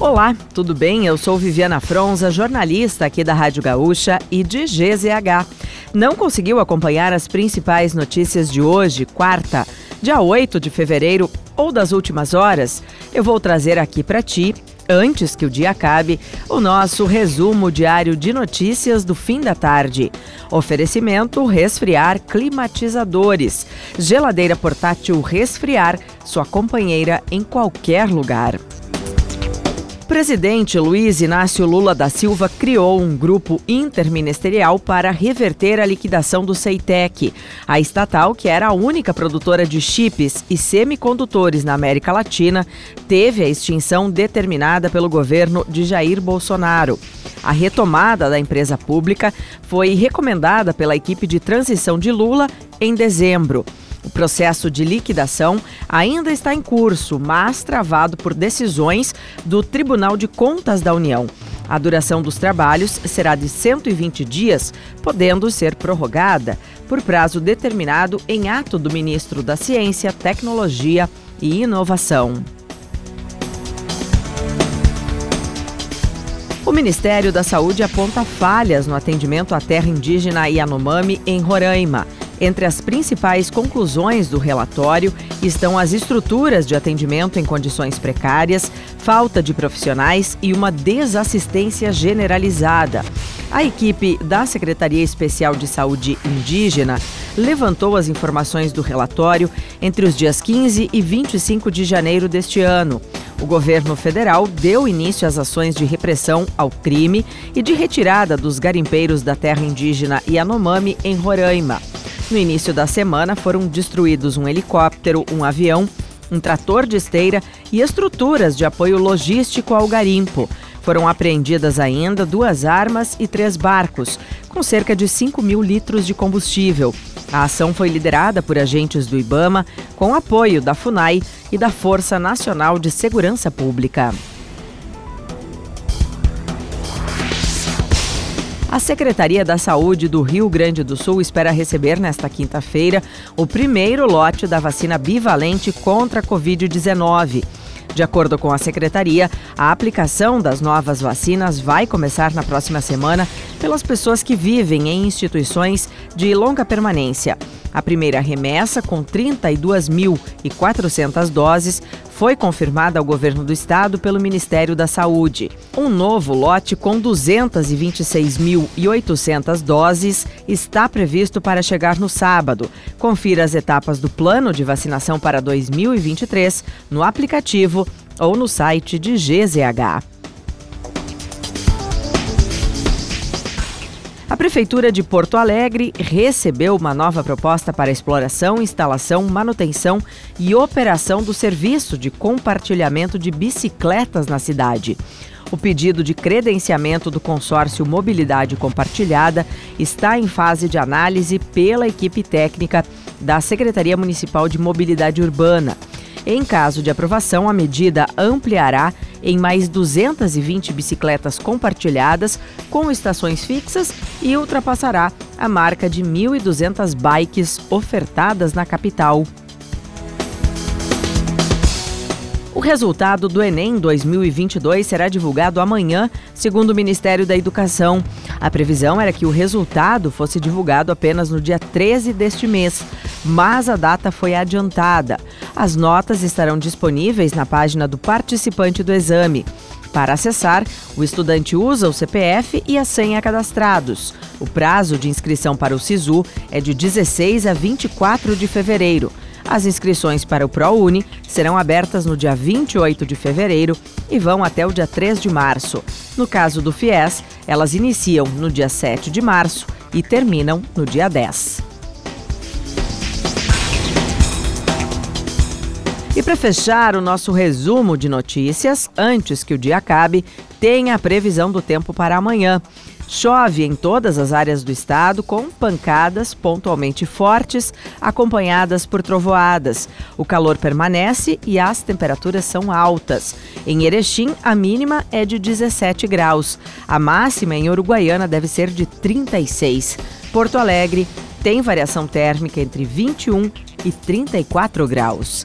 Olá, tudo bem? Eu sou Viviana Fronza, jornalista aqui da Rádio Gaúcha e de GZH. Não conseguiu acompanhar as principais notícias de hoje, quarta, dia 8 de fevereiro ou das últimas horas? Eu vou trazer aqui para ti antes que o dia acabe, o nosso resumo diário de notícias do fim da tarde. Oferecimento resfriar climatizadores. Geladeira portátil resfriar, sua companheira em qualquer lugar presidente Luiz Inácio Lula da Silva criou um grupo interministerial para reverter a liquidação do Ceitec, a estatal que era a única produtora de chips e semicondutores na América Latina, teve a extinção determinada pelo governo de Jair Bolsonaro. A retomada da empresa pública foi recomendada pela equipe de transição de Lula em dezembro. O processo de liquidação ainda está em curso, mas travado por decisões do Tribunal de Contas da União. A duração dos trabalhos será de 120 dias, podendo ser prorrogada por prazo determinado em ato do ministro da Ciência, Tecnologia e Inovação. O Ministério da Saúde aponta falhas no atendimento à terra indígena Yanomami, em Roraima. Entre as principais conclusões do relatório estão as estruturas de atendimento em condições precárias, falta de profissionais e uma desassistência generalizada. A equipe da Secretaria Especial de Saúde Indígena levantou as informações do relatório entre os dias 15 e 25 de janeiro deste ano. O governo federal deu início às ações de repressão ao crime e de retirada dos garimpeiros da terra indígena Yanomami, em Roraima. No início da semana foram destruídos um helicóptero, um avião, um trator de esteira e estruturas de apoio logístico ao garimpo. Foram apreendidas ainda duas armas e três barcos, com cerca de 5 mil litros de combustível. A ação foi liderada por agentes do Ibama, com apoio da FUNAI e da Força Nacional de Segurança Pública. A Secretaria da Saúde do Rio Grande do Sul espera receber nesta quinta-feira o primeiro lote da vacina bivalente contra a Covid-19. De acordo com a secretaria, a aplicação das novas vacinas vai começar na próxima semana pelas pessoas que vivem em instituições de longa permanência. A primeira remessa, com 32.400 doses, foi confirmada ao governo do estado pelo Ministério da Saúde. Um novo lote com 226.800 doses está previsto para chegar no sábado. Confira as etapas do plano de vacinação para 2023 no aplicativo ou no site de GZH. A Prefeitura de Porto Alegre recebeu uma nova proposta para exploração, instalação, manutenção e operação do serviço de compartilhamento de bicicletas na cidade. O pedido de credenciamento do consórcio Mobilidade Compartilhada está em fase de análise pela equipe técnica da Secretaria Municipal de Mobilidade Urbana. Em caso de aprovação, a medida ampliará em mais 220 bicicletas compartilhadas com estações fixas e ultrapassará a marca de 1.200 bikes ofertadas na capital. O resultado do Enem 2022 será divulgado amanhã, segundo o Ministério da Educação. A previsão era que o resultado fosse divulgado apenas no dia 13 deste mês, mas a data foi adiantada. As notas estarão disponíveis na página do participante do exame. Para acessar, o estudante usa o CPF e a senha cadastrados. O prazo de inscrição para o SISU é de 16 a 24 de fevereiro. As inscrições para o ProUni serão abertas no dia 28 de fevereiro e vão até o dia 3 de março. No caso do FIES, elas iniciam no dia 7 de março e terminam no dia 10. E para fechar o nosso resumo de notícias, antes que o dia acabe, tem a previsão do tempo para amanhã. Chove em todas as áreas do estado, com pancadas pontualmente fortes, acompanhadas por trovoadas. O calor permanece e as temperaturas são altas. Em Erechim, a mínima é de 17 graus. A máxima em Uruguaiana deve ser de 36. Porto Alegre tem variação térmica entre 21 e 34 graus.